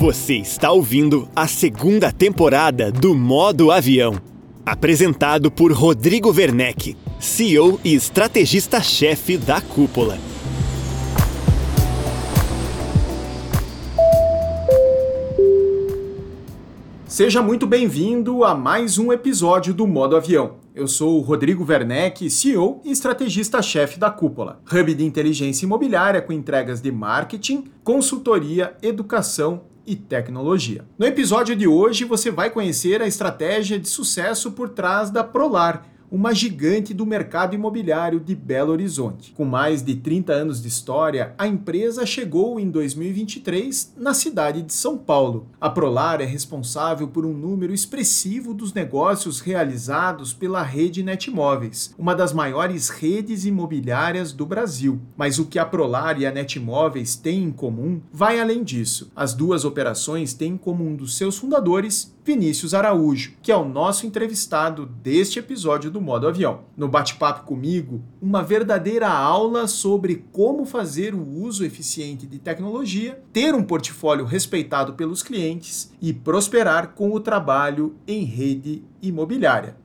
Você está ouvindo a segunda temporada do Modo Avião, apresentado por Rodrigo Werneck, CEO e estrategista-chefe da Cúpula. Seja muito bem-vindo a mais um episódio do Modo Avião. Eu sou o Rodrigo Werneck, CEO e estrategista-chefe da Cúpula, hub de inteligência imobiliária com entregas de marketing, consultoria, educação e tecnologia. No episódio de hoje você vai conhecer a estratégia de sucesso por trás da Prolar uma gigante do mercado imobiliário de Belo Horizonte. Com mais de 30 anos de história, a empresa chegou em 2023 na cidade de São Paulo. A Prolar é responsável por um número expressivo dos negócios realizados pela rede Netmóveis, uma das maiores redes imobiliárias do Brasil. Mas o que a Prolar e a Netmóveis têm em comum vai além disso. As duas operações têm como um dos seus fundadores Vinícius Araújo, que é o nosso entrevistado deste episódio do Modo Avião. No bate-papo comigo, uma verdadeira aula sobre como fazer o uso eficiente de tecnologia, ter um portfólio respeitado pelos clientes e prosperar com o trabalho em rede imobiliária.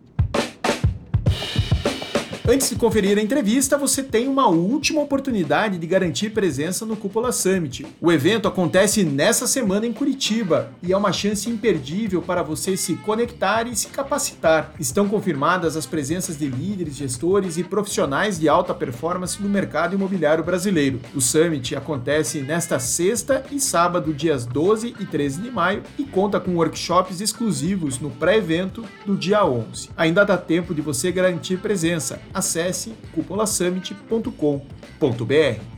Antes de conferir a entrevista, você tem uma última oportunidade de garantir presença no Cúpula Summit. O evento acontece nessa semana em Curitiba e é uma chance imperdível para você se conectar e se capacitar. Estão confirmadas as presenças de líderes, gestores e profissionais de alta performance no mercado imobiliário brasileiro. O Summit acontece nesta sexta e sábado, dias 12 e 13 de maio, e conta com workshops exclusivos no pré-evento do dia 11. Ainda dá tempo de você garantir presença acesse cupolasummit.com.br.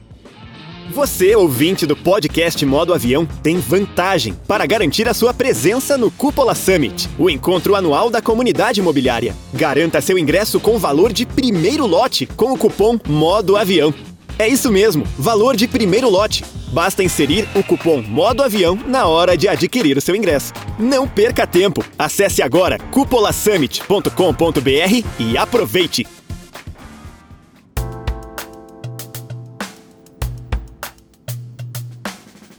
Você, ouvinte do podcast Modo Avião, tem vantagem para garantir a sua presença no Cúpula Summit, o encontro anual da comunidade imobiliária. Garanta seu ingresso com valor de primeiro lote com o cupom Modo Avião. É isso mesmo, valor de primeiro lote. Basta inserir o cupom Modo Avião na hora de adquirir o seu ingresso. Não perca tempo. Acesse agora cupolasummit.com.br e aproveite.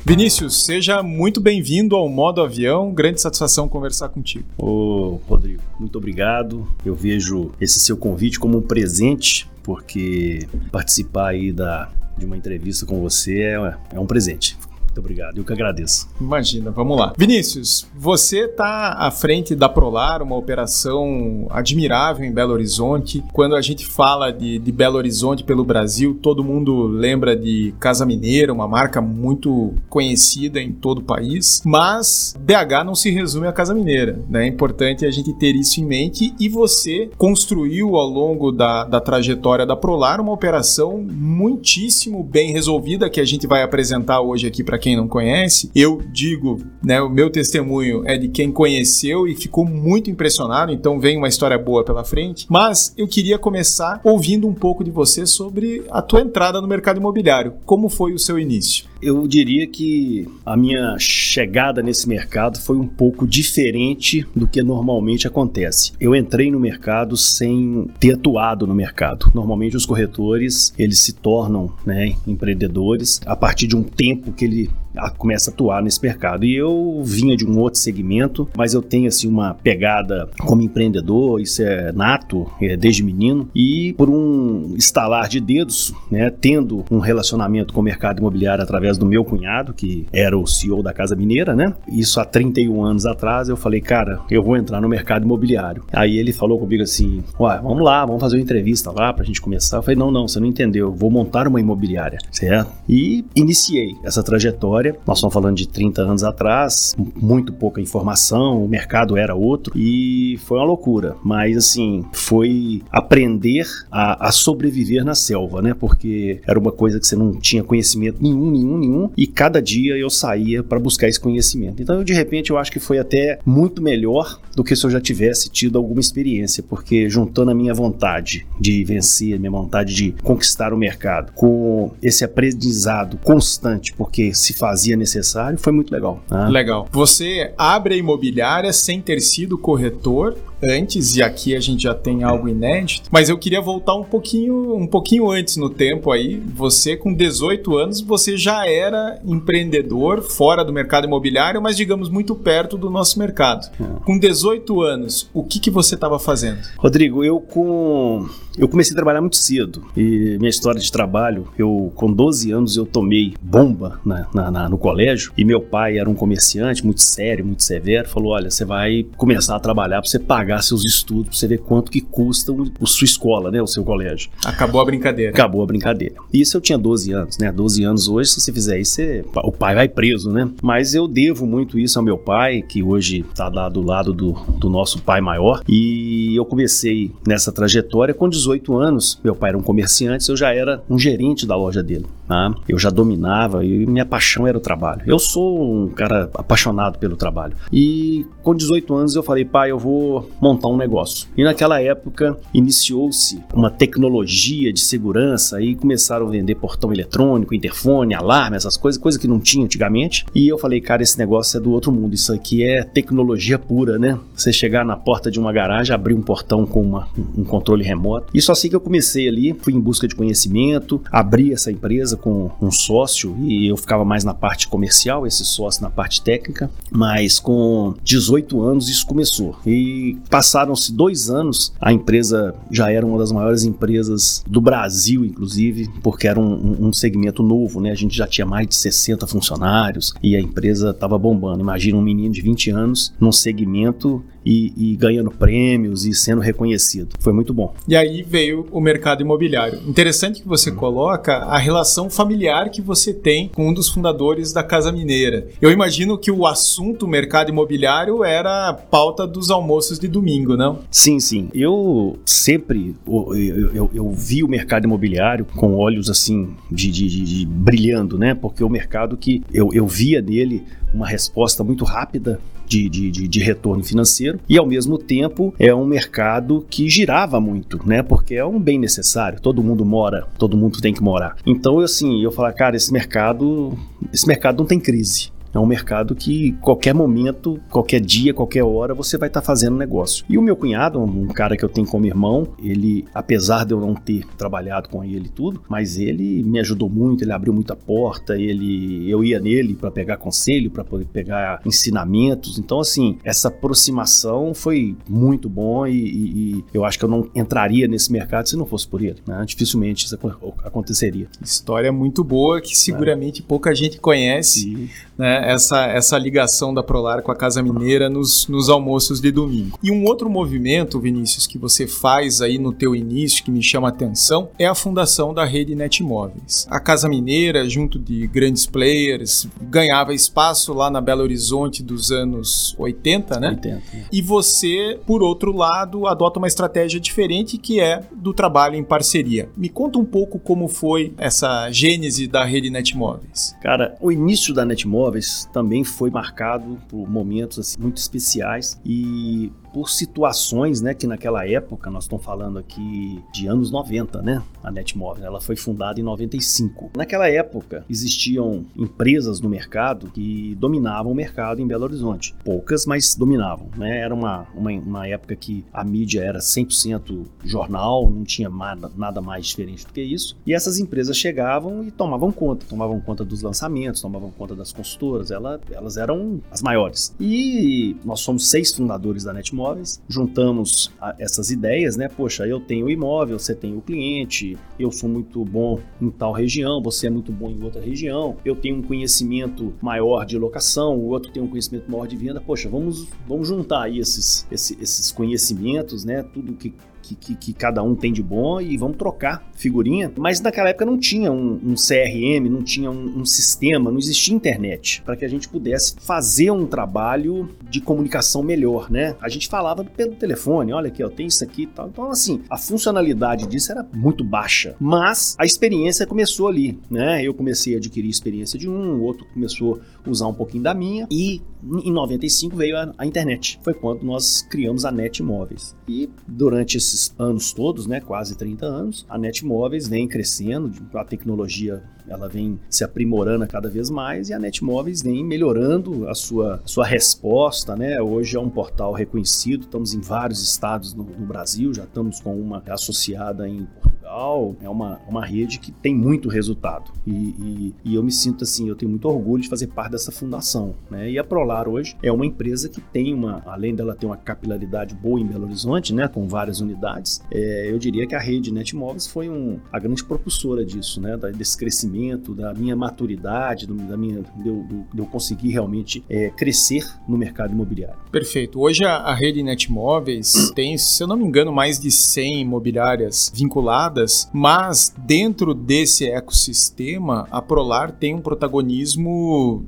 Vinícius, seja muito bem-vindo ao Modo Avião. Grande satisfação conversar contigo. Ô, Rodrigo, muito obrigado. Eu vejo esse seu convite como um presente, porque participar aí da, de uma entrevista com você é, é um presente. Muito obrigado, eu que agradeço. Imagina, vamos lá. Vinícius, você está à frente da Prolar, uma operação admirável em Belo Horizonte. Quando a gente fala de, de Belo Horizonte pelo Brasil, todo mundo lembra de Casa Mineira, uma marca muito conhecida em todo o país. Mas BH não se resume a Casa Mineira, né? É importante a gente ter isso em mente e você construiu ao longo da, da trajetória da Prolar uma operação muitíssimo bem resolvida que a gente vai apresentar hoje aqui para quem quem não conhece, eu digo, né, o meu testemunho é de quem conheceu e ficou muito impressionado, então vem uma história boa pela frente. Mas eu queria começar ouvindo um pouco de você sobre a tua entrada no mercado imobiliário. Como foi o seu início? Eu diria que a minha chegada nesse mercado foi um pouco diferente do que normalmente acontece. Eu entrei no mercado sem ter atuado no mercado. Normalmente os corretores, eles se tornam né, empreendedores a partir de um tempo que ele começa a atuar nesse mercado. E eu vinha de um outro segmento, mas eu tenho assim uma pegada como empreendedor, isso é nato, é, desde menino, e por um estalar de dedos, né, tendo um relacionamento com o mercado imobiliário através do meu cunhado, que era o CEO da Casa Mineira, né? Isso há 31 anos atrás, eu falei, cara, eu vou entrar no mercado imobiliário. Aí ele falou comigo assim: Ué, vamos lá, vamos fazer uma entrevista lá pra gente começar. Eu falei, não, não, você não entendeu, eu vou montar uma imobiliária, certo? E iniciei essa trajetória história. Nós estamos falando de 30 anos atrás, muito pouca informação, o mercado era outro e foi uma loucura. Mas assim, foi aprender a, a sobreviver na selva, né? Porque era uma coisa que você não tinha conhecimento nenhum, nenhum, nenhum, e cada dia eu saía para buscar esse conhecimento. Então, de repente, eu acho que foi até muito melhor do que se eu já tivesse tido alguma experiência, porque juntando a minha vontade de vencer, a minha vontade de conquistar o mercado, com esse aprendizado constante, porque se fazia necessário, foi muito legal. Né? Legal. Você abre a imobiliária sem ter sido corretor antes, e aqui a gente já tem algo inédito, mas eu queria voltar um pouquinho, um pouquinho antes no tempo aí. Você, com 18 anos, você já era empreendedor fora do mercado imobiliário, mas digamos muito perto do nosso mercado. É. Com 18 anos, o que, que você estava fazendo? Rodrigo, eu com eu comecei a trabalhar muito cedo e minha história de trabalho, eu com 12 anos eu tomei bomba na, na, na, no colégio e meu pai era um comerciante muito sério, muito severo, falou, olha, você vai começar a trabalhar para você pagar seus estudos, para você ver quanto que custa o, a sua escola, né, o seu colégio. Acabou a brincadeira. Acabou a brincadeira. Isso eu tinha 12 anos, né, 12 anos hoje, se você fizer isso, você, o pai vai preso, né, mas eu devo muito isso ao meu pai, que hoje está lá do lado do, do nosso pai maior e eu comecei nessa trajetória com 18 18 anos, meu pai era um comerciante, eu já era um gerente da loja dele. Tá? Eu já dominava e minha paixão era o trabalho. Eu sou um cara apaixonado pelo trabalho. E com 18 anos eu falei, pai, eu vou montar um negócio. E naquela época iniciou-se uma tecnologia de segurança e começaram a vender portão eletrônico, interfone, alarme, essas coisas, coisa que não tinha antigamente. E eu falei, cara, esse negócio é do outro mundo. Isso aqui é tecnologia pura, né? Você chegar na porta de uma garagem, abrir um portão com uma, um controle remoto. Isso assim que eu comecei ali, fui em busca de conhecimento, abri essa empresa com um sócio e eu ficava mais na parte comercial, esse sócio na parte técnica, mas com 18 anos isso começou. E passaram-se dois anos, a empresa já era uma das maiores empresas do Brasil, inclusive, porque era um, um segmento novo, né? A gente já tinha mais de 60 funcionários e a empresa estava bombando. Imagina um menino de 20 anos num segmento e, e, ganhando prêmios e sendo reconhecido. Foi muito bom. E aí veio o mercado imobiliário. Interessante que você coloca a relação familiar que você tem com um dos fundadores da Casa Mineira. Eu imagino que o assunto mercado imobiliário era pauta dos almoços de domingo, não? Sim, sim. Eu sempre eu, eu, eu, vi o mercado imobiliário com olhos assim de, de, de, de brilhando, né? Porque o mercado que eu, eu via nele uma resposta muito rápida de, de, de, de, retorno financeiro e ao mesmo tempo é um mercado que girava muito, né? Porque é um bem necessário. Todo mundo mora, todo mundo tem que morar. Então, assim, eu falo, cara, esse mercado, esse mercado não tem crise. É um mercado que qualquer momento, qualquer dia, qualquer hora você vai estar tá fazendo negócio. E o meu cunhado, um cara que eu tenho como irmão, ele, apesar de eu não ter trabalhado com ele tudo, mas ele me ajudou muito, ele abriu muita porta, ele, eu ia nele para pegar conselho, para poder pegar ensinamentos. Então, assim, essa aproximação foi muito bom e, e, e, eu acho que eu não entraria nesse mercado se não fosse por ele. Né? Dificilmente isso aconteceria. História muito boa que seguramente é. pouca gente conhece. Né? Essa, essa ligação da Prolar com a Casa Mineira nos, nos almoços de domingo. E um outro movimento, Vinícius, que você faz aí no teu início, que me chama a atenção, é a fundação da rede Netmóveis. A Casa Mineira, junto de grandes players, ganhava espaço lá na Belo Horizonte dos anos 80, né? 80. E você, por outro lado, adota uma estratégia diferente que é do trabalho em parceria. Me conta um pouco como foi essa gênese da rede Netmóveis. Cara, o início da Netmóveis também foi marcado por momentos assim, muito especiais. E por situações, né, que naquela época, nós estamos falando aqui de anos 90, né, a Netmóvel, ela foi fundada em 95. Naquela época, existiam empresas no mercado que dominavam o mercado em Belo Horizonte. Poucas, mas dominavam, né, era uma, uma, uma época que a mídia era 100% jornal, não tinha nada, nada mais diferente do que isso, e essas empresas chegavam e tomavam conta, tomavam conta dos lançamentos, tomavam conta das consultoras, ela, elas eram as maiores. E nós somos seis fundadores da Netmóvel, imóveis, juntamos essas ideias, né? Poxa, eu tenho o imóvel, você tem o cliente, eu sou muito bom em tal região, você é muito bom em outra região, eu tenho um conhecimento maior de locação, o outro tem um conhecimento maior de venda. Poxa, vamos, vamos juntar aí esses, esses, esses conhecimentos, né? Tudo que que, que, que, cada um tem de bom e vamos trocar figurinha. Mas naquela época não tinha um, um CRM, não tinha um, um, sistema, não existia internet para que a gente pudesse fazer um trabalho de comunicação melhor, né? A gente falava pelo telefone, olha aqui, ó, tem isso aqui e tal. Então, assim, a funcionalidade disso era muito baixa, mas a experiência começou ali, né? Eu comecei a adquirir experiência de um, o outro começou usar um pouquinho da minha e em 95 veio a, a, internet. Foi quando nós criamos a Net Imóveis. E durante esses anos todos, né, quase 30 anos, a Net Imóveis vem crescendo, a tecnologia ela vem se aprimorando cada vez mais e a Netmóveis vem melhorando a sua, sua resposta, né? Hoje é um portal reconhecido, estamos em vários estados no, no Brasil, já estamos com uma associada em Portugal, é uma, uma rede que tem muito resultado e, e, e, eu me sinto assim, eu tenho muito orgulho de fazer parte dessa fundação, né? E a Prolar hoje é uma empresa que tem uma, além dela ter uma capilaridade boa em Belo Horizonte, né? Com várias unidades, é, eu diria que a rede Netmóveis foi um, a grande propulsora disso, né? Desse crescimento crescimento, da minha maturidade, do, da minha, de, eu, de eu conseguir realmente é, crescer no mercado imobiliário. Perfeito. Hoje a, a rede Netmóveis tem, se eu não me engano, mais de 100 imobiliárias vinculadas, mas dentro desse ecossistema, a Prolar tem um protagonismo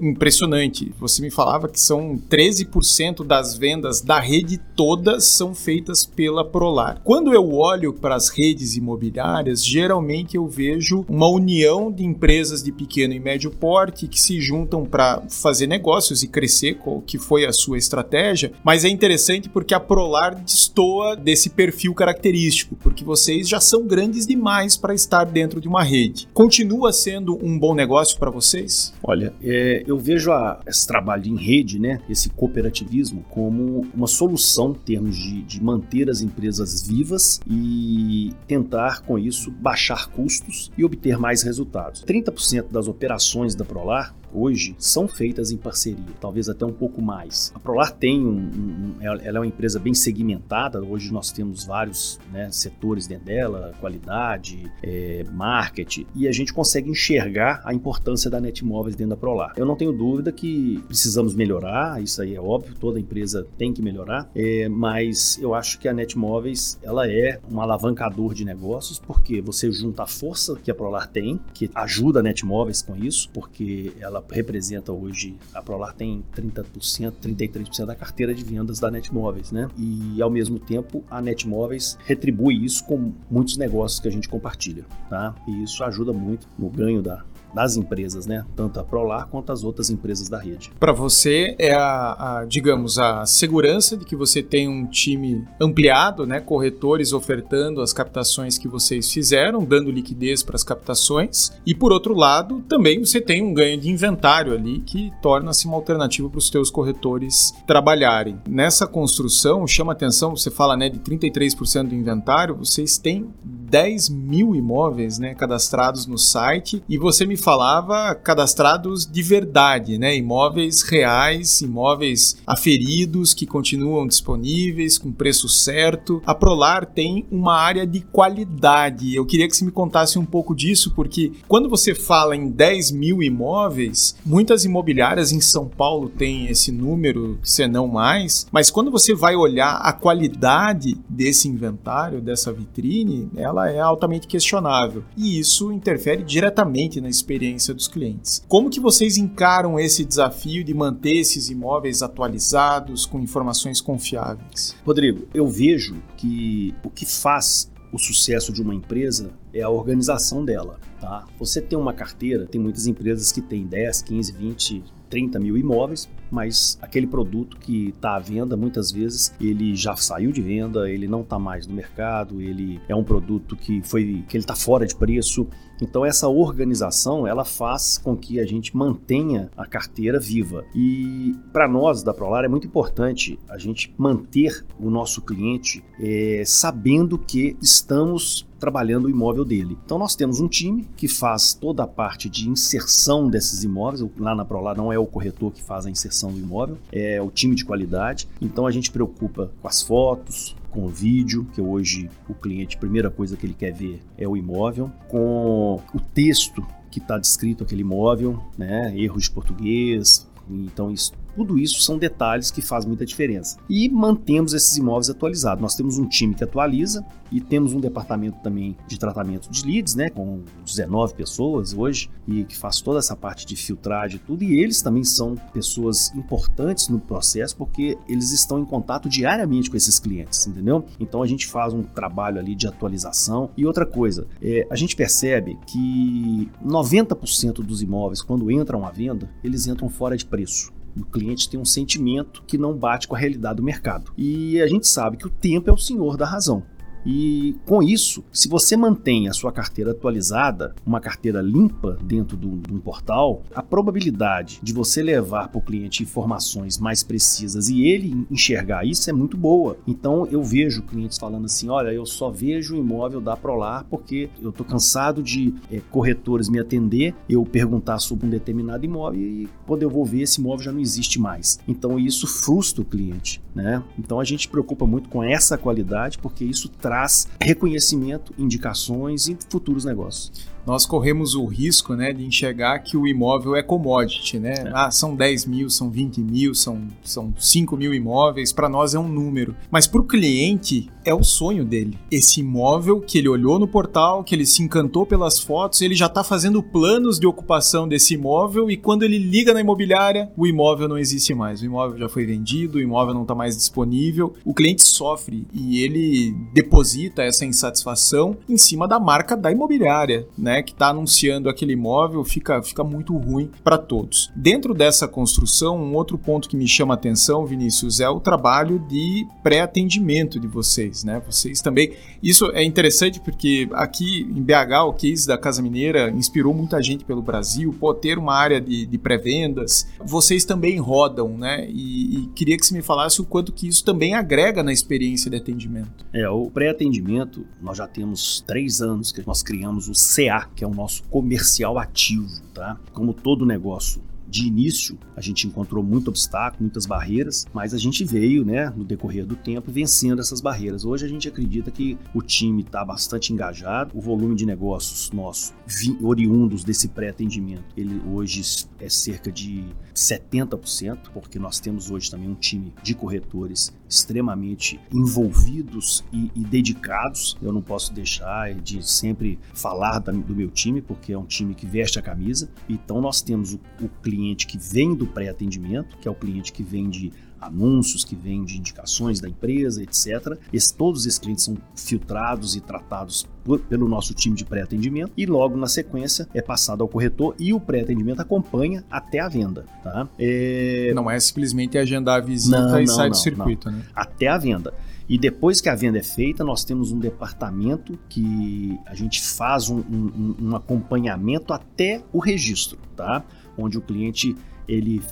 impressionante. Você me falava que são 13% das vendas da rede todas são feitas pela Prolar. Quando eu olho para as redes imobiliárias, geralmente eu vejo uma união união de empresas de pequeno e médio porte que se juntam para fazer negócios e crescer, que foi a sua estratégia, mas é interessante porque a Prolar destoa desse perfil característico, porque vocês já são grandes demais para estar dentro de uma rede. Continua sendo um bom negócio para vocês? Olha, é, eu vejo a, esse trabalho em rede, né, esse cooperativismo, como uma solução em termos de, de manter as empresas vivas e tentar com isso baixar custos e obter mais resultados resultados. 30% das operações da Prolar hoje são feitas em parceria, talvez até um pouco mais. A Prolar tem um, um, ela é uma empresa bem segmentada. Hoje nós temos vários né, setores dentro dela, qualidade, é, marketing, e a gente consegue enxergar a importância da Netmóveis dentro da Prolar. Eu não tenho dúvida que precisamos melhorar, isso aí é óbvio, toda empresa tem que melhorar, é, mas eu acho que a Netmóveis ela é um alavancador de negócios porque você junta a força que a Prolar tem, que ajuda a Netmóveis com isso, porque ela representa hoje, a Prolar tem 30%, 33% da carteira de vendas da Netmóveis, né? E ao mesmo tempo a Netmóveis retribui isso com muitos negócios que a gente compartilha, tá? E isso ajuda muito no ganho da, das empresas, né? Tanto a Prolar quanto as outras empresas da rede. Para você é a, a, digamos, a segurança de que você tem um time ampliado, né? Corretores ofertando as captações que vocês fizeram, dando liquidez para as captações. E por outro lado, também você tem um ganho de inventário ali que torna-se uma alternativa para os teus corretores trabalharem. Nessa construção, chama atenção, você fala né, de 33% do inventário, vocês têm 10 mil imóveis né, cadastrados no site e você me falava cadastrados de verdade, né? Imóveis reais, imóveis aferidos que continuam disponíveis com preço certo. A Prolar tem uma área de qualidade. Eu queria que você me contasse um pouco disso, porque quando você fala em 10 mil imóveis, muitas imobiliárias em São Paulo têm esse número, se não mais, mas quando você vai olhar a qualidade desse inventário, dessa vitrine, ela é altamente questionável. E isso interfere diretamente na experiência experiência dos clientes. Como que vocês encaram esse desafio de manter esses imóveis atualizados com informações confiáveis? Rodrigo, eu vejo que o que faz o sucesso de uma empresa é a organização dela. Tá? Você tem uma carteira, tem muitas empresas que têm 10, 15, 20, 30 mil imóveis, mas aquele produto que está à venda, muitas vezes, ele já saiu de venda, ele não está mais no mercado, ele é um produto que foi que ele está fora de preço. Então essa organização ela faz com que a gente mantenha a carteira viva. E para nós da Prolar é muito importante a gente manter o nosso cliente é, sabendo que estamos trabalhando o imóvel dele. Então nós temos um time que faz toda a parte de inserção desses imóveis. Lá na Prolar não é o corretor que faz a inserção do imóvel, é o time de qualidade. Então a gente preocupa com as fotos, com o vídeo, que hoje o cliente, a primeira coisa que ele quer ver é o imóvel, com o texto que está descrito aquele imóvel, né? erros de português, então isso tudo isso são detalhes que fazem muita diferença. E mantemos esses imóveis atualizados. Nós temos um time que atualiza e temos um departamento também de tratamento de leads, né, com 19 pessoas hoje e que faz toda essa parte de filtragem e tudo. E eles também são pessoas importantes no processo porque eles estão em contato diariamente com esses clientes, entendeu? Então a gente faz um trabalho ali de atualização. E outra coisa, é, a gente percebe que 90% dos imóveis, quando entram à venda, eles entram fora de preço. O cliente tem um sentimento que não bate com a realidade do mercado. E a gente sabe que o tempo é o senhor da razão. E com isso, se você mantém a sua carteira atualizada, uma carteira limpa dentro de um portal, a probabilidade de você levar para o cliente informações mais precisas e ele enxergar isso é muito boa. Então eu vejo clientes falando assim: olha, eu só vejo o imóvel da Prolar porque eu estou cansado de é, corretores me atender, eu perguntar sobre um determinado imóvel e quando eu vou ver esse imóvel já não existe mais. Então isso frustra o cliente, né? Então a gente preocupa muito com essa qualidade porque isso traz traz reconhecimento, indicações e futuros negócios nós corremos o risco né, de enxergar que o imóvel é commodity, né? É. Ah, são 10 mil, são 20 mil, são, são 5 mil imóveis, para nós é um número. Mas para o cliente é o sonho dele. Esse imóvel que ele olhou no portal, que ele se encantou pelas fotos, ele já está fazendo planos de ocupação desse imóvel e quando ele liga na imobiliária, o imóvel não existe mais. O imóvel já foi vendido, o imóvel não está mais disponível. O cliente sofre e ele deposita essa insatisfação em cima da marca da imobiliária, né? Né, que está anunciando aquele imóvel, fica, fica muito ruim para todos. Dentro dessa construção, um outro ponto que me chama a atenção, Vinícius, é o trabalho de pré-atendimento de vocês, né? Vocês também. Isso é interessante porque aqui em BH, o case da Casa Mineira inspirou muita gente pelo Brasil, pô, ter uma área de, de pré-vendas. Vocês também rodam, né? E, e queria que você me falasse o quanto que isso também agrega na experiência de atendimento. É, o pré-atendimento, nós já temos três anos que nós criamos o CA, que é o nosso comercial ativo, tá? Como todo negócio de início, a gente encontrou muito obstáculo, muitas barreiras, mas a gente veio, né, no decorrer do tempo, vencendo essas barreiras. Hoje a gente acredita que o time está bastante engajado, o volume de negócios nosso, oriundos desse pré-atendimento, ele hoje é cerca de 70%, porque nós temos hoje também um time de corretores extremamente envolvidos e, e dedicados. Eu não posso deixar de sempre falar da, do meu time, porque é um time que veste a camisa. Então nós temos o, o cliente que vem do pré-atendimento, que é o cliente que vende anúncios, que vem de indicações da empresa, etc. Esse, todos esses clientes são filtrados e tratados por, pelo nosso time de pré-atendimento e logo na sequência é passado ao corretor e o pré-atendimento acompanha até a venda. Tá? É... Não é simplesmente agendar a visita não, e não, sair não, do circuito, né? Até a venda. E depois que a venda é feita, nós temos um departamento que a gente faz um, um, um acompanhamento até o registro, tá? Onde o cliente ele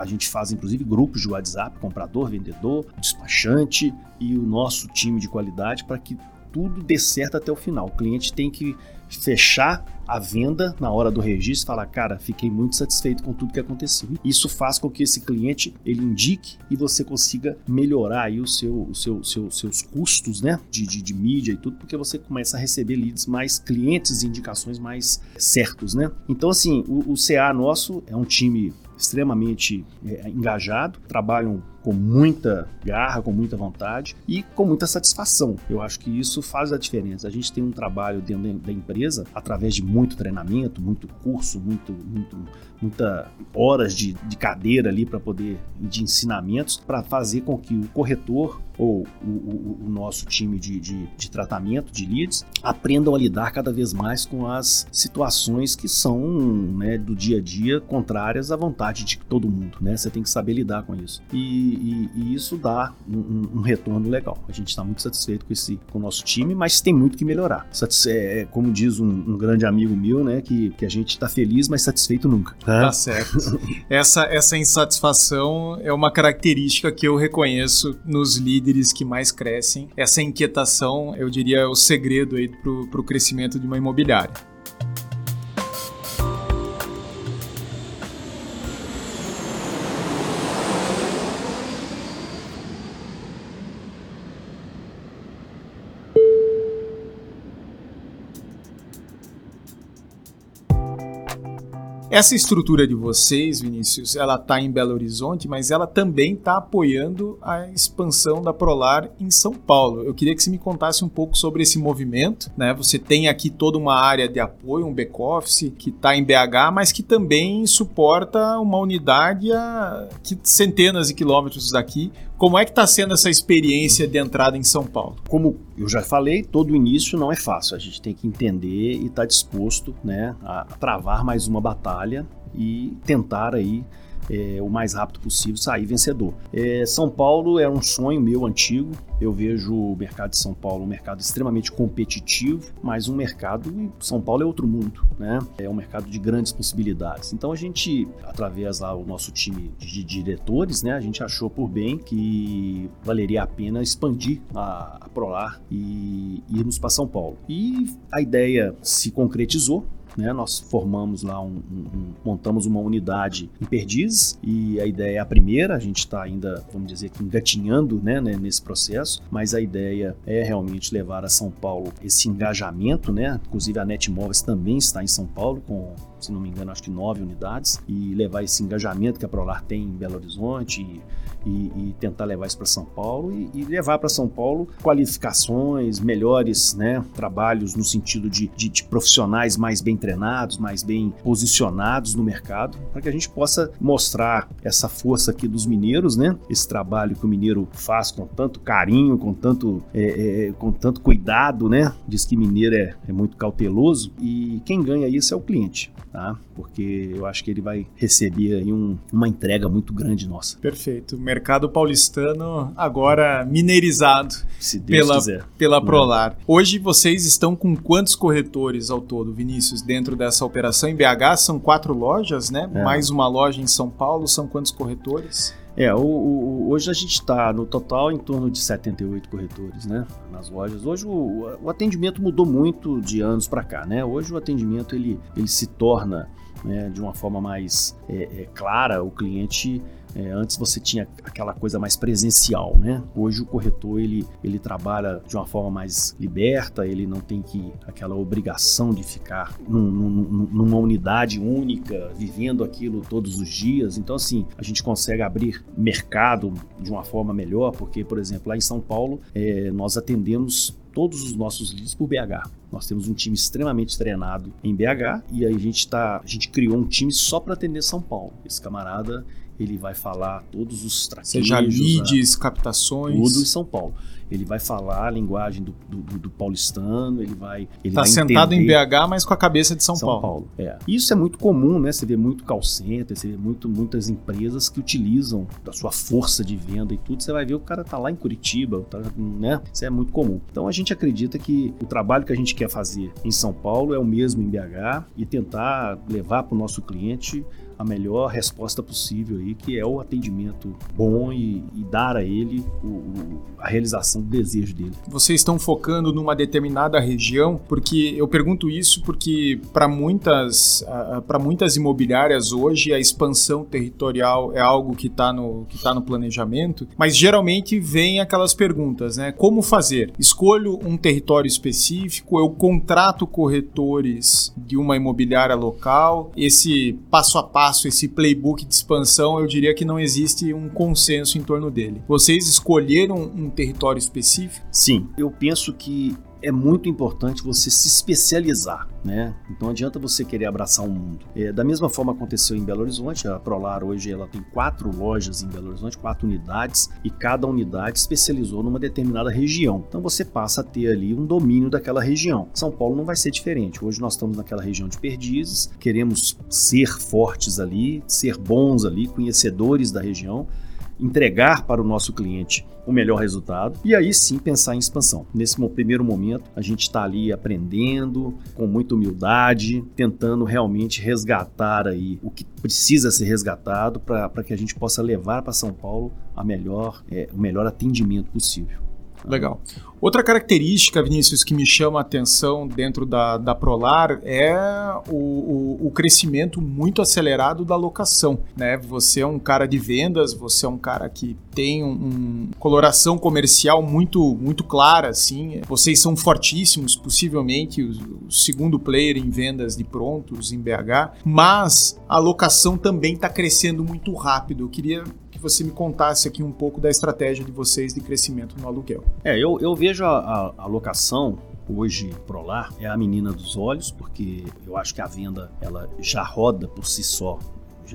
a gente faz inclusive grupos de WhatsApp, comprador, vendedor, despachante e o nosso time de qualidade para que tudo dê certo até o final. O cliente tem que fechar a venda na hora do registro falar, cara, fiquei muito satisfeito com tudo que aconteceu. Isso faz com que esse cliente ele indique e você consiga melhorar aí o seu, o seu, seu seus custos, né, de, de, de, mídia e tudo, porque você começa a receber leads mais clientes e indicações mais certos, né? Então assim, o, o CA nosso é um time extremamente é, engajado, trabalham com muita garra, com muita vontade e com muita satisfação. Eu acho que isso faz a diferença. A gente tem um trabalho dentro da empresa através de muito treinamento, muito curso, muito, muito muita horas de, de cadeira ali para poder de ensinamentos para fazer com que o corretor ou o, o, o nosso time de, de, de, tratamento de leads aprendam a lidar cada vez mais com as situações que são né, do dia a dia contrárias à vontade de todo mundo. Né? Você tem que saber lidar com isso. E, e, e isso dá um, um, retorno legal. A gente está muito satisfeito com, esse, com o nosso time, mas tem muito que melhorar. É, como diz um, um grande amigo meu, né, que, que a gente está feliz, mas satisfeito nunca. Tá certo. essa, essa insatisfação é uma característica que eu reconheço nos líderes que mais crescem. Essa inquietação, eu diria, é o segredo aí para o crescimento de uma imobiliária. Essa estrutura de vocês, Vinícius, ela está em Belo Horizonte, mas ela também está apoiando a expansão da Prolar em São Paulo. Eu queria que você me contasse um pouco sobre esse movimento. Né? Você tem aqui toda uma área de apoio, um back-office que está em BH, mas que também suporta uma unidade a centenas de quilômetros daqui. Como é que está sendo essa experiência de entrada em São Paulo? Como eu já falei, todo início não é fácil. A gente tem que entender e estar tá disposto né, a travar mais uma batalha e tentar aí é, o mais rápido possível sair vencedor. É, São Paulo é um sonho meu antigo. Eu vejo o mercado de São Paulo um mercado extremamente competitivo, mas um mercado São Paulo é outro mundo, né? É um mercado de grandes possibilidades. Então a gente, através lá o nosso time de diretores, né, a gente achou por bem que valeria a pena expandir a, a Prolar e irmos para São Paulo. E a ideia se concretizou. Né? Nós formamos lá, um, um, montamos uma unidade em Perdizes e a ideia é a primeira, a gente está ainda, vamos dizer engatinhando né, né, nesse processo, mas a ideia é realmente levar a São Paulo esse engajamento, né? inclusive a Netmóveis também está em São Paulo com se não me engano, acho que nove unidades, e levar esse engajamento que a Prolar tem em Belo Horizonte e, e, tentar levar isso para São Paulo e, e levar para São Paulo qualificações, melhores né, trabalhos no sentido de, de, de profissionais mais bem treinados, mais bem posicionados no mercado, para que a gente possa mostrar essa força aqui dos mineiros, né? Esse trabalho que o mineiro faz com tanto carinho, com tanto, é, é, com tanto cuidado, né? Diz que mineiro é, é muito cauteloso e quem ganha isso é o cliente tá? Porque eu acho que ele vai receber aí um, uma entrega muito grande nossa. Perfeito. Mercado paulistano agora mineirizado pela, quiser. pela Prolar. Hoje vocês estão com quantos corretores ao todo, Vinícius, dentro dessa operação em BH? São quatro lojas, né? É. Mais uma loja em São Paulo. São quantos corretores? É, o, o, hoje a gente está no total em torno de 78 corretores, né, nas lojas. Hoje o, o atendimento mudou muito de anos para cá, né? Hoje o atendimento ele, ele se torna né, de uma forma mais é, é, clara, o cliente é, antes você tinha aquela coisa mais presencial, né? Hoje o corretor ele, ele trabalha de uma forma mais liberta, ele não tem que aquela obrigação de ficar num, num, numa unidade única, vivendo aquilo todos os dias. Então, assim, a gente consegue abrir mercado de uma forma melhor, porque, por exemplo, lá em São Paulo, é, nós atendemos todos os nossos leads por BH. Nós temos um time extremamente treinado em BH e aí a gente tá, a gente criou um time só para atender São Paulo. Esse camarada, ele vai falar todos os traquejos. Seja leads, a, captações. Tudo em São Paulo. Ele vai falar a linguagem do, do, do paulistano, ele vai. Ele tá vai sentado em BH, mas com a cabeça de São, São Paulo. Paulo. É. Isso é muito comum, né? Você vê muito call center, você vê muito, muitas empresas que utilizam da sua força de venda e tudo. Você vai ver o cara tá lá em Curitiba, tá, né? Isso é muito comum. Então a gente acredita que o trabalho que a gente quer fazer em São Paulo é o mesmo em BH e tentar levar para o nosso cliente a melhor resposta possível aí, que é o atendimento bom e, e dar a ele o, o, a realização do desejo dele. Vocês estão focando numa determinada região, porque eu pergunto isso porque para muitas para muitas imobiliárias hoje a expansão territorial é algo que está no que tá no planejamento, mas geralmente vem aquelas perguntas, né? Como fazer? Escolho um território específico, eu contrato corretores de uma imobiliária local, esse passo a passo passo, esse playbook de expansão, eu diria que não existe um consenso em torno dele. Vocês escolheram um território específico? Sim, eu penso que é muito importante você se especializar, né? Então adianta você querer abraçar o mundo. É, da mesma forma aconteceu em Belo Horizonte, a Prolar hoje ela tem quatro lojas em Belo Horizonte, quatro unidades, e cada unidade especializou numa determinada região. Então você passa a ter ali um domínio daquela região. São Paulo não vai ser diferente. Hoje nós estamos naquela região de Perdizes, queremos ser fortes ali, ser bons ali, conhecedores da região entregar para o nosso cliente o melhor resultado e aí sim pensar em expansão. Nesse primeiro momento, a gente está ali aprendendo com muita humildade, tentando realmente resgatar aí o que precisa ser resgatado para que a gente possa levar para São Paulo a melhor, é, o melhor atendimento possível. Legal. Outra característica, Vinícius, que me chama a atenção dentro da, da Prolar é o, o, o, crescimento muito acelerado da locação. Né? Você é um cara de vendas, você é um cara que tem uma um coloração comercial muito, muito clara. Assim. Vocês são fortíssimos, possivelmente o, o segundo player em vendas de prontos em BH, mas a locação também está crescendo muito rápido. Eu queria que você me contasse aqui um pouco da estratégia de vocês de crescimento no aluguel. É, eu, eu vejo a, a, a locação hoje Prolar é a menina dos olhos, porque eu acho que a venda ela já roda por si só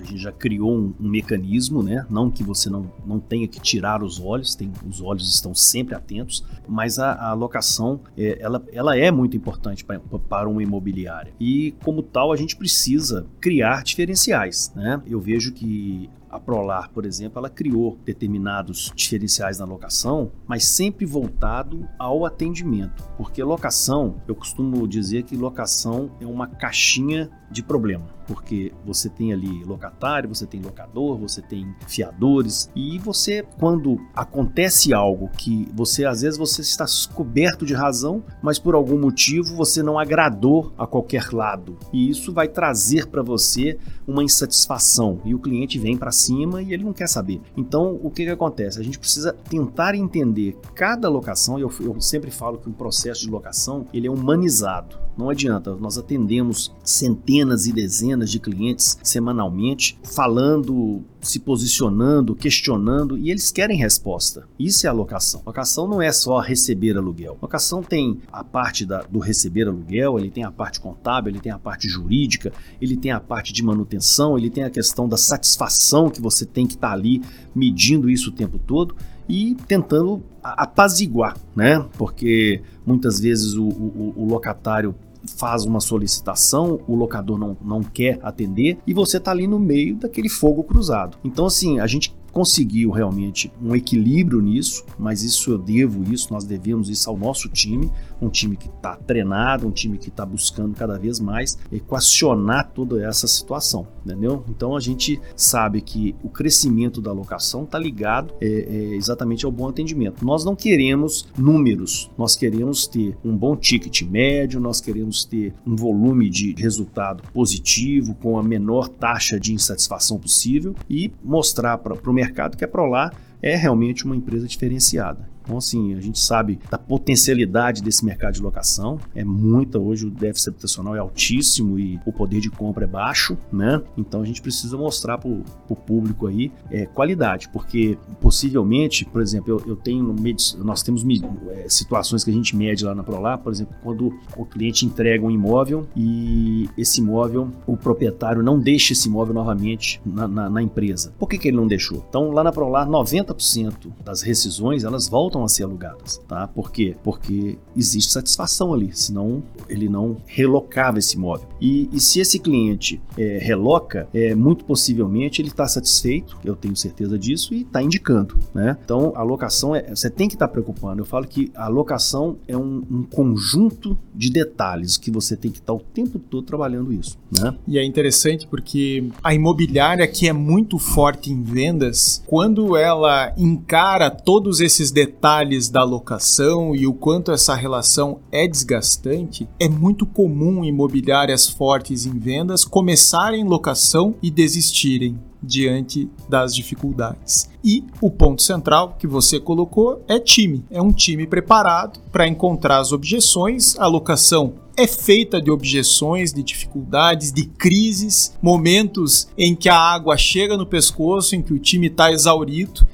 a gente já criou um, um, mecanismo, né? Não que você não, não tenha que tirar os olhos, tem, os olhos estão sempre atentos, mas a, a alocação é, ela, ela é muito importante para, para uma imobiliária. E como tal, a gente precisa criar diferenciais, né? Eu vejo que a Prolar, por exemplo, ela criou determinados diferenciais na locação, mas sempre voltado ao atendimento. Porque locação, eu costumo dizer que locação é uma caixinha de problema, porque você tem ali locatário, você tem locador, você tem fiadores e você quando acontece algo que você às vezes você está coberto de razão, mas por algum motivo você não agradou a qualquer lado e isso vai trazer para você uma insatisfação e o cliente vem para cima e ele não quer saber. Então o que, que acontece? A gente precisa tentar entender cada locação. Eu, eu sempre falo que o processo de locação ele é humanizado. Não adianta, nós atendemos centenas e dezenas de clientes semanalmente, falando, se posicionando, questionando e eles querem resposta. Isso é a locação. Locação não é só receber aluguel. Locação tem a parte da, do receber aluguel, ele tem a parte contábil, ele tem a parte jurídica, ele tem a parte de manutenção, ele tem a questão da satisfação que você tem que estar tá ali medindo isso o tempo todo e tentando apaziguar, né? Porque muitas vezes o, o, o locatário faz uma solicitação, o locador não, não quer atender e você está ali no meio daquele fogo cruzado. Então, assim, a gente conseguiu realmente um equilíbrio nisso, mas isso eu devo isso, nós devemos isso ao nosso time, um time que está treinado, um time que está buscando cada vez mais equacionar toda essa situação, entendeu? Então a gente sabe que o crescimento da locação está ligado é, é, exatamente ao bom atendimento. Nós não queremos números, nós queremos ter um bom ticket médio, nós queremos ter um volume de resultado positivo com a menor taxa de insatisfação possível e mostrar para o mercado mercado que a Prolar é realmente uma empresa diferenciada. Então, assim, a gente sabe da potencialidade desse mercado de locação. É muita, hoje o déficit habitacional é altíssimo e o poder de compra é baixo, né? Então a gente precisa mostrar para o público aí é, qualidade, porque possivelmente, por exemplo, eu, eu tenho nós temos é, situações que a gente mede lá na Prolar, por exemplo, quando o cliente entrega um imóvel e esse imóvel, o proprietário não deixa esse imóvel novamente na, na, na empresa. Por que, que ele não deixou? Então, lá na Prolar, 90% das rescisões elas voltam voltam a ser alugadas, tá? Por quê? Porque existe satisfação ali, senão ele não relocava esse imóvel. E, e se esse cliente é, reloca, é, muito possivelmente ele está satisfeito, eu tenho certeza disso, e está indicando, né? Então a locação é, você tem que estar tá preocupando. Eu falo que a locação é um, um, conjunto de detalhes que você tem que estar tá o tempo todo trabalhando isso, né? E é interessante porque a imobiliária que é muito forte em vendas, quando ela encara todos esses detalhes detalhes da locação e o quanto essa relação é desgastante, é muito comum imobiliárias fortes em vendas começarem locação e desistirem diante das dificuldades. E o ponto central que você colocou é time. É um time preparado para encontrar as objeções. A locação é feita de objeções, de dificuldades, de crises, momentos em que a água chega no pescoço, em que o time está exaurido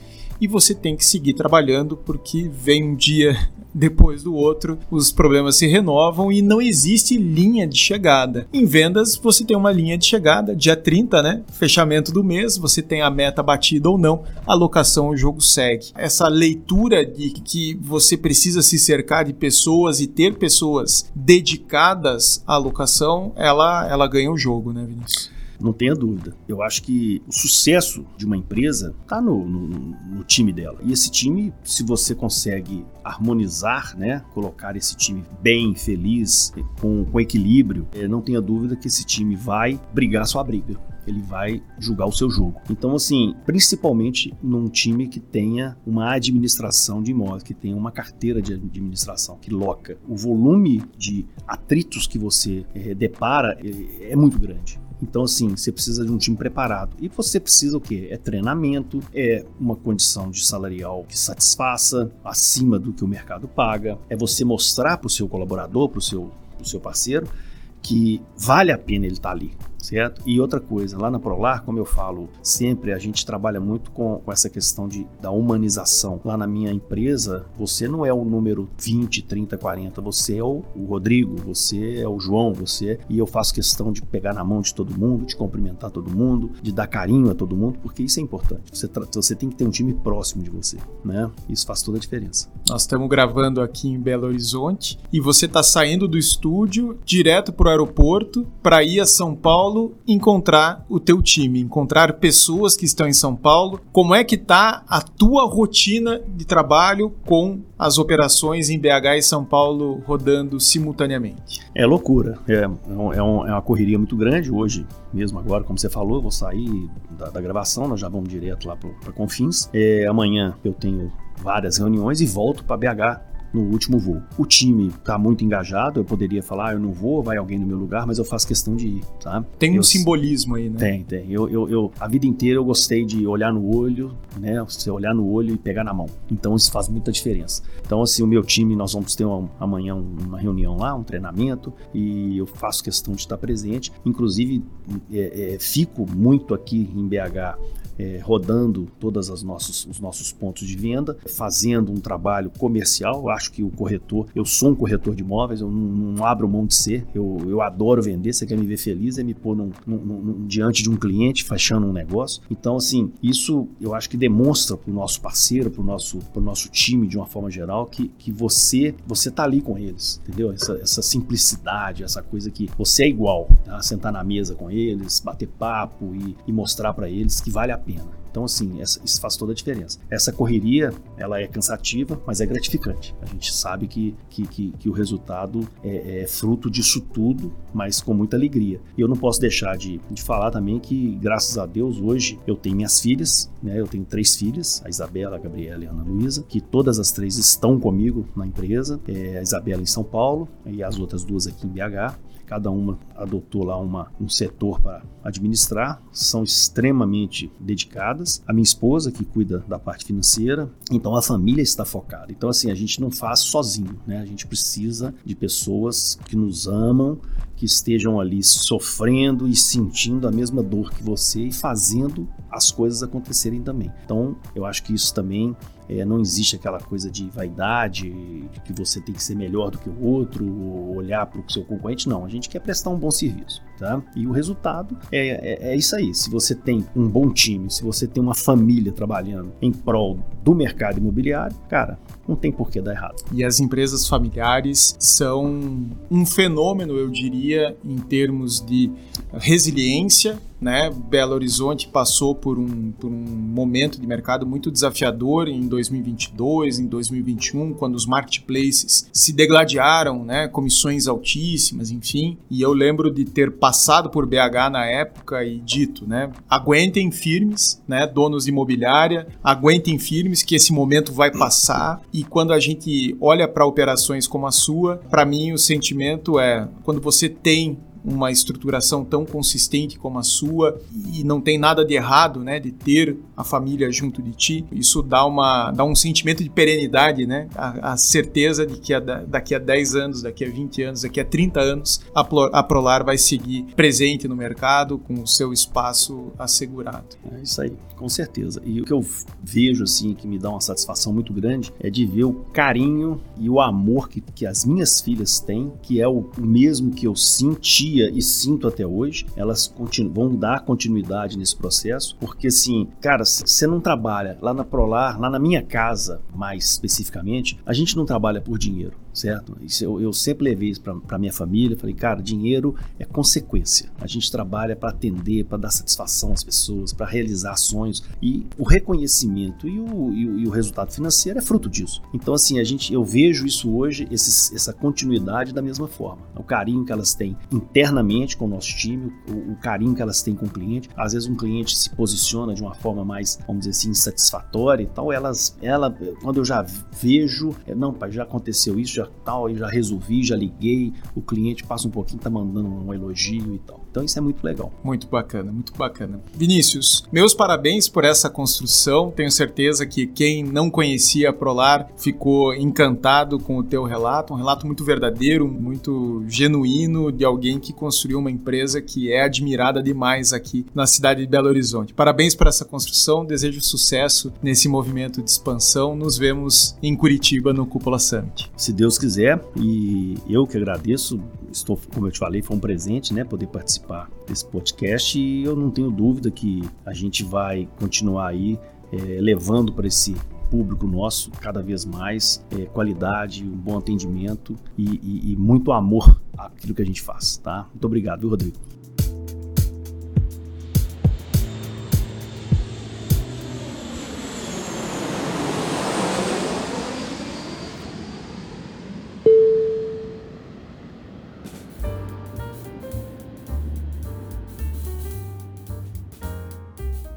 e você tem que seguir trabalhando porque vem um dia depois do outro, os problemas se renovam e não existe linha de chegada. Em vendas, você tem uma linha de chegada, dia 30, né? Fechamento do mês, você tem a meta batida ou não, a locação o jogo segue. Essa leitura de que você precisa se cercar de pessoas e ter pessoas dedicadas à locação, ela, ela ganha o jogo, né, Vinícius? Não tenha dúvida. Eu acho que o sucesso de uma empresa está no, no, no, time dela. E esse time, se você consegue harmonizar, né, colocar esse time bem, feliz, com, com equilíbrio, é, não tenha dúvida que esse time vai brigar sua briga ele vai julgar o seu jogo. Então, assim, principalmente num time que tenha uma administração de imóveis, que tenha uma carteira de administração que loca. O volume de atritos que você é, depara é, é muito grande. Então, assim, você precisa de um time preparado. E você precisa o quê? É treinamento, é uma condição de salarial que satisfaça, acima do que o mercado paga. É você mostrar para o seu colaborador, para o seu, seu parceiro, que vale a pena ele estar tá ali certo? E outra coisa, lá na Prolar, como eu falo sempre, a gente trabalha muito com, com essa questão de, da humanização. Lá na minha empresa, você não é o número 20, 30, 40, você é o, o Rodrigo, você é o João, você e eu faço questão de pegar na mão de todo mundo, de cumprimentar todo mundo, de dar carinho a todo mundo, porque isso é importante. Você, você tem que ter um time próximo de você, né? Isso faz toda a diferença. Nós estamos gravando aqui em Belo Horizonte e você está saindo do estúdio direto para o aeroporto para ir a São Paulo Paulo encontrar o teu time, encontrar pessoas que estão em São Paulo. Como é que tá a tua rotina de trabalho com as operações em BH e São Paulo rodando simultaneamente? É loucura, é, é, um, é uma correria muito grande hoje, mesmo agora, como você falou, eu vou sair da, da gravação, nós já vamos direto lá para Confins. É, amanhã eu tenho várias reuniões e volto para BH no último voo. O time está muito engajado, eu poderia falar, ah, eu não vou, vai alguém no meu lugar, mas eu faço questão de ir, tá? Tem eu, um simbolismo aí, né? Tem, tem. Eu, eu, eu, a vida inteira eu gostei de olhar no olho, né? Você olhar no olho e pegar na mão. Então isso faz muita diferença. Então, assim, o meu time, nós vamos ter uma, amanhã uma reunião lá, um treinamento, e eu faço questão de estar presente. Inclusive, é, é, fico muito aqui em BH é, rodando todos os nossos, os nossos pontos de venda, fazendo um trabalho comercial. Eu acho que o corretor, eu sou um corretor de imóveis, eu não, não abro mão de ser, eu, eu adoro vender. Você quer me ver feliz, é me pôr num, num, num, diante de um cliente, fechando um negócio. Então, assim, isso eu acho que demonstra para o nosso parceiro, para o nosso, nosso time de uma forma geral, que, que você você tá ali com eles, entendeu? Essa, essa simplicidade, essa coisa que você é igual, tá? sentar na mesa com eles, bater papo e, e mostrar para eles que vale a pena. Então, assim, essa, isso faz toda a diferença. Essa correria, ela é cansativa, mas é gratificante. A gente sabe que, que, que, que o resultado é, é, fruto disso tudo, mas com muita alegria. E eu não posso deixar de, de falar também que, graças a Deus, hoje eu tenho minhas filhas, né? Eu tenho três filhas, a Isabela, a Gabriela e a Ana Luísa, que todas as três estão comigo na empresa. É, a Isabela em São Paulo e as outras duas aqui em BH cada uma adotou lá uma, um setor para administrar, são extremamente dedicadas. A minha esposa, que cuida da parte financeira, então a família está focada. Então, assim, a gente não faz sozinho, né? A gente precisa de pessoas que nos amam, que estejam ali sofrendo e sentindo a mesma dor que você e fazendo as coisas acontecerem também. Então, eu acho que isso também é, não existe aquela coisa de vaidade, de que você tem que ser melhor do que o outro, ou olhar para o seu concorrente. Não, a gente quer prestar um bom serviço. Tá? E o resultado é, é, é, isso aí. Se você tem um bom time, se você tem uma família trabalhando em prol do mercado imobiliário, cara, não tem por que dar errado. E as empresas familiares são um fenômeno, eu diria, em termos de resiliência né? Belo Horizonte passou por um, por um momento de mercado muito desafiador em 2022, em 2021, quando os marketplaces se degladiaram, né? comissões altíssimas, enfim. E eu lembro de ter passado por BH na época e dito, né? aguentem firmes, né? donos de imobiliária, aguentem firmes que esse momento vai passar. E quando a gente olha para operações como a sua, para mim o sentimento é quando você tem uma estruturação tão consistente como a sua e não tem nada de errado, né, de ter a família junto de ti. Isso dá uma dá um sentimento de perenidade, né? A, a certeza de que a, daqui a 10 anos, daqui a 20 anos, daqui a 30 anos a, a Prolar vai seguir presente no mercado com o seu espaço assegurado. É isso aí, com certeza. E o que eu vejo assim que me dá uma satisfação muito grande é de ver o carinho e o amor que, que as minhas filhas têm, que é o mesmo que eu senti sentia e sinto até hoje, elas vão dar continuidade nesse processo, porque assim, cara, você não trabalha lá na Prolar, lá na minha casa, mais especificamente, a gente não trabalha por dinheiro certo? Isso eu, eu sempre levei isso para minha família. Falei, cara, dinheiro é consequência. A gente trabalha para atender, para dar satisfação às pessoas, para realizar sonhos e o reconhecimento e o, e o, e, o, resultado financeiro é fruto disso. Então, assim, a gente, eu vejo isso hoje, esses, essa continuidade da mesma forma. O carinho que elas têm internamente com o nosso time, o, o carinho que elas têm com o cliente. Às vezes um cliente se posiciona de uma forma mais, vamos dizer assim, insatisfatória e tal. Elas, ela, quando eu já vejo, é, não, pai, já aconteceu isso, já tal, aí já resolvi, já liguei, o cliente passa um pouquinho, tá mandando um elogio e tal. Então isso é muito legal. Muito bacana, muito bacana. Vinícius, meus parabéns por essa construção. Tenho certeza que quem não conhecia a Prolar ficou encantado com o teu relato, um relato muito verdadeiro, muito genuíno de alguém que construiu uma empresa que é admirada demais aqui na cidade de Belo Horizonte. Parabéns por essa construção, desejo sucesso nesse movimento de expansão. Nos vemos em Curitiba no Cúpula Summit. Se Deus quiser, e eu que agradeço, estou, como eu te falei, foi um presente, né, poder participar desse podcast e eu não tenho dúvida que a gente vai continuar aí é, levando para esse público nosso cada vez mais é, qualidade, um bom atendimento e, e, e muito amor àquilo que a gente faz, tá? Muito obrigado, viu, Rodrigo?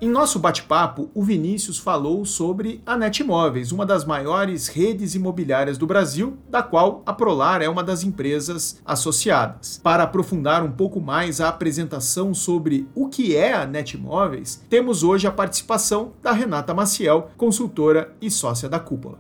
Em nosso bate-papo, o Vinícius falou sobre a Netmóveis, uma das maiores redes imobiliárias do Brasil, da qual a Prolar é uma das empresas associadas. Para aprofundar um pouco mais a apresentação sobre o que é a Netmóveis, temos hoje a participação da Renata Maciel, consultora e sócia da Cúpula.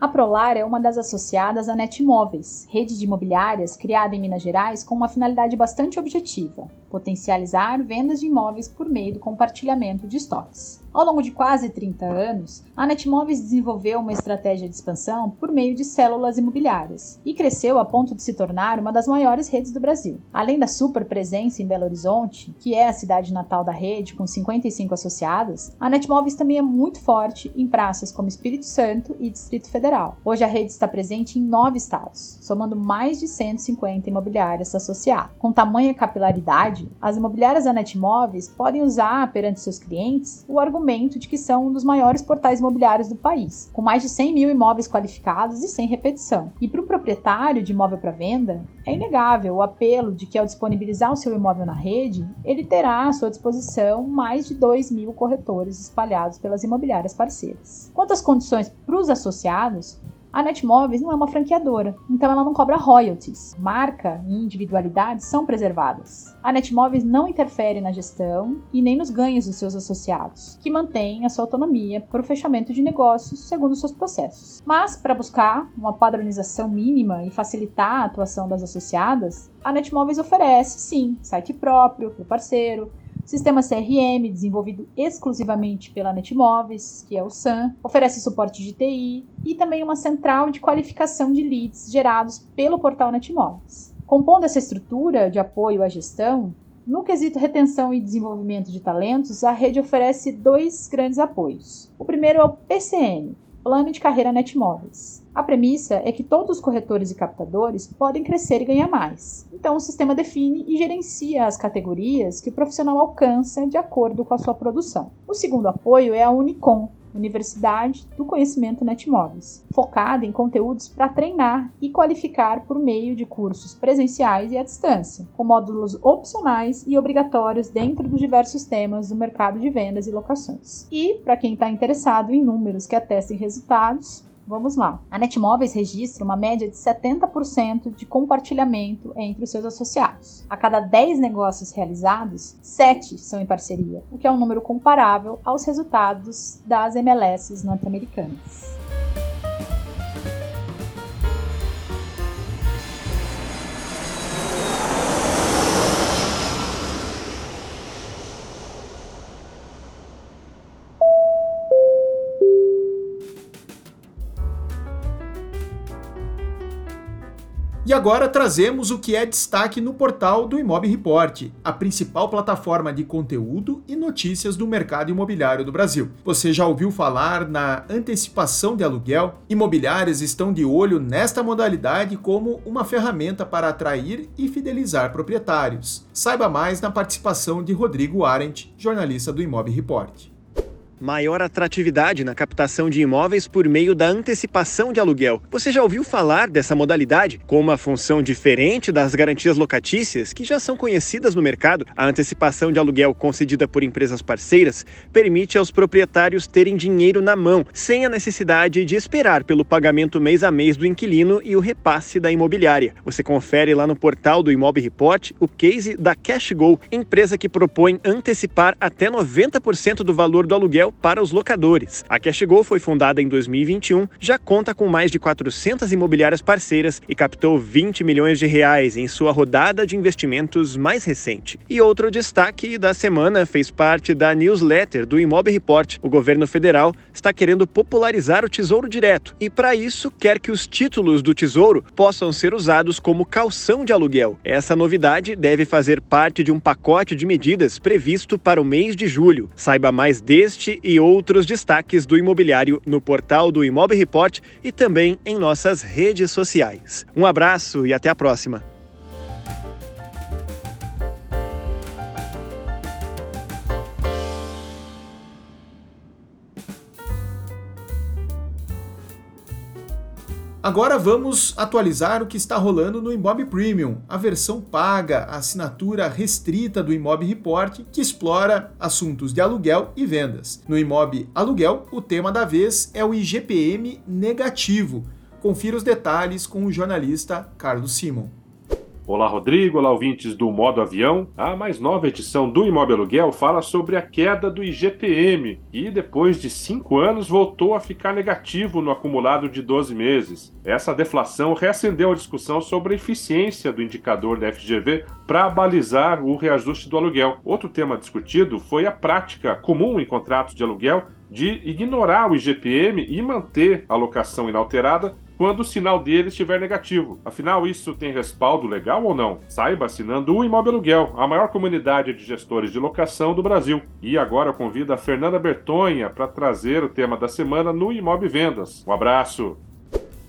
A Prolar é uma das associadas à Netmóveis, rede de imobiliárias criada em Minas Gerais com uma finalidade bastante objetiva: potencializar vendas de imóveis por meio do compartilhamento de estoques. Ao longo de quase 30 anos, a Netmóveis desenvolveu uma estratégia de expansão por meio de células imobiliárias e cresceu a ponto de se tornar uma das maiores redes do Brasil. Além da super presença em Belo Horizonte, que é a cidade natal da rede com 55 associadas, a Netmóveis também é muito forte em praças como Espírito Santo e Distrito Federal. Hoje a rede está presente em nove estados, somando mais de 150 imobiliárias associadas. Com tamanha capilaridade, as imobiliárias da Netmóveis podem usar perante seus clientes o argumento de que são um dos maiores portais imobiliários do país, com mais de 100 mil imóveis qualificados e sem repetição. E para o proprietário de imóvel para venda, é inegável o apelo de que ao disponibilizar o seu imóvel na rede, ele terá à sua disposição mais de 2 mil corretores espalhados pelas imobiliárias parceiras. Quanto às condições para os associados, a Netmóveis não é uma franqueadora, então ela não cobra royalties. Marca e individualidade são preservadas. A Netmóveis não interfere na gestão e nem nos ganhos dos seus associados, que mantêm a sua autonomia para o fechamento de negócios segundo seus processos. Mas, para buscar uma padronização mínima e facilitar a atuação das associadas, a Netmóveis oferece, sim, site próprio para o parceiro, Sistema CRM, desenvolvido exclusivamente pela Netmóveis, que é o SAM, oferece suporte de TI e também uma central de qualificação de leads gerados pelo portal Netmóveis. Compondo essa estrutura de apoio à gestão, no quesito retenção e desenvolvimento de talentos, a rede oferece dois grandes apoios. O primeiro é o PCN, Plano de Carreira Netmóveis. A premissa é que todos os corretores e captadores podem crescer e ganhar mais. Então, o sistema define e gerencia as categorias que o profissional alcança de acordo com a sua produção. O segundo apoio é a Unicom, Universidade do Conhecimento Netmóveis, focada em conteúdos para treinar e qualificar por meio de cursos presenciais e à distância, com módulos opcionais e obrigatórios dentro dos diversos temas do mercado de vendas e locações. E, para quem está interessado em números que atestem resultados, Vamos lá. A Netmóveis registra uma média de 70% de compartilhamento entre os seus associados. A cada 10 negócios realizados, 7 são em parceria, o que é um número comparável aos resultados das MLS norte-americanas. Agora trazemos o que é destaque no portal do Imob Report, a principal plataforma de conteúdo e notícias do mercado imobiliário do Brasil. Você já ouviu falar na antecipação de aluguel? Imobiliárias estão de olho nesta modalidade como uma ferramenta para atrair e fidelizar proprietários. Saiba mais na participação de Rodrigo Arendt, jornalista do Imob Report maior atratividade na captação de imóveis por meio da antecipação de aluguel. Você já ouviu falar dessa modalidade? Com uma função diferente das garantias locatícias, que já são conhecidas no mercado, a antecipação de aluguel concedida por empresas parceiras permite aos proprietários terem dinheiro na mão, sem a necessidade de esperar pelo pagamento mês a mês do inquilino e o repasse da imobiliária. Você confere lá no portal do Imob Report o case da CashGo, empresa que propõe antecipar até 90% do valor do aluguel para os locadores. A CashGo foi fundada em 2021, já conta com mais de 400 imobiliárias parceiras e captou 20 milhões de reais em sua rodada de investimentos mais recente. E outro destaque da semana fez parte da newsletter do Imob Report. O governo federal está querendo popularizar o Tesouro Direto e, para isso, quer que os títulos do Tesouro possam ser usados como calção de aluguel. Essa novidade deve fazer parte de um pacote de medidas previsto para o mês de julho. Saiba mais deste e outros destaques do imobiliário no portal do Imob Report e também em nossas redes sociais. Um abraço e até a próxima! Agora vamos atualizar o que está rolando no Imob Premium, a versão paga, a assinatura restrita do Imob Report, que explora assuntos de aluguel e vendas. No Imob Aluguel, o tema da vez é o IGPM negativo. Confira os detalhes com o jornalista Carlos Simon. Olá, Rodrigo. Olá, ouvintes do Modo Avião. A mais nova edição do Imóvel Aluguel fala sobre a queda do IGPM, que depois de cinco anos voltou a ficar negativo no acumulado de 12 meses. Essa deflação reacendeu a discussão sobre a eficiência do indicador da FGV para balizar o reajuste do aluguel. Outro tema discutido foi a prática comum em contratos de aluguel de ignorar o IGPM e manter a locação inalterada quando o sinal dele estiver negativo. Afinal, isso tem respaldo legal ou não? Saiba assinando o Imóvel Aluguel, a maior comunidade de gestores de locação do Brasil. E agora eu convido a Fernanda Bertonha para trazer o tema da semana no Imóvel Vendas. Um abraço!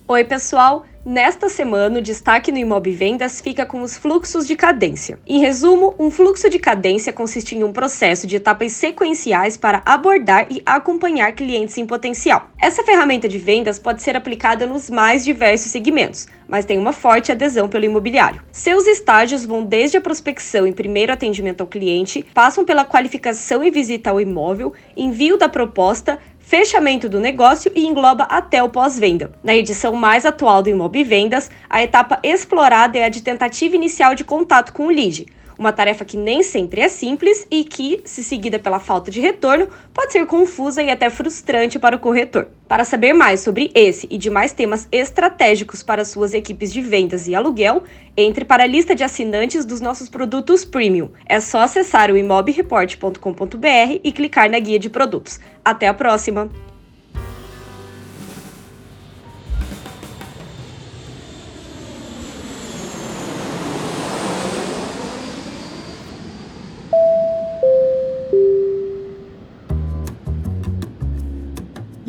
Oi, pessoal! Nesta semana, o destaque no Imob Vendas fica com os fluxos de cadência. Em resumo, um fluxo de cadência consiste em um processo de etapas sequenciais para abordar e acompanhar clientes em potencial. Essa ferramenta de vendas pode ser aplicada nos mais diversos segmentos, mas tem uma forte adesão pelo imobiliário. Seus estágios vão desde a prospecção e primeiro atendimento ao cliente, passam pela qualificação e visita ao imóvel, envio da proposta, fechamento do negócio e engloba até o pós-venda. Na edição mais atual do Imob Vendas, a etapa explorada é a de tentativa inicial de contato com o lead, uma tarefa que nem sempre é simples e que, se seguida pela falta de retorno, pode ser confusa e até frustrante para o corretor. Para saber mais sobre esse e demais temas estratégicos para suas equipes de vendas e aluguel, entre para a lista de assinantes dos nossos produtos premium. É só acessar o imobreport.com.br e clicar na guia de produtos. Até a próxima!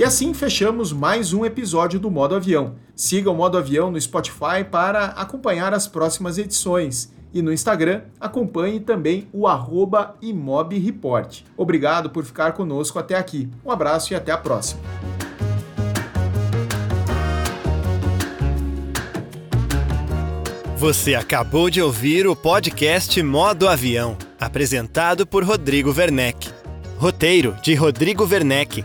Assim fechamos mais um episódio do Modo Avião. Siga o Modo Avião no Spotify para acompanhar as próximas edições. E no Instagram, acompanhe também o arroba imobreport. Obrigado por ficar conosco até aqui. Um abraço e até a próxima. Você acabou de ouvir o podcast Modo Avião, apresentado por Rodrigo Werneck. Roteiro de Rodrigo Werneck.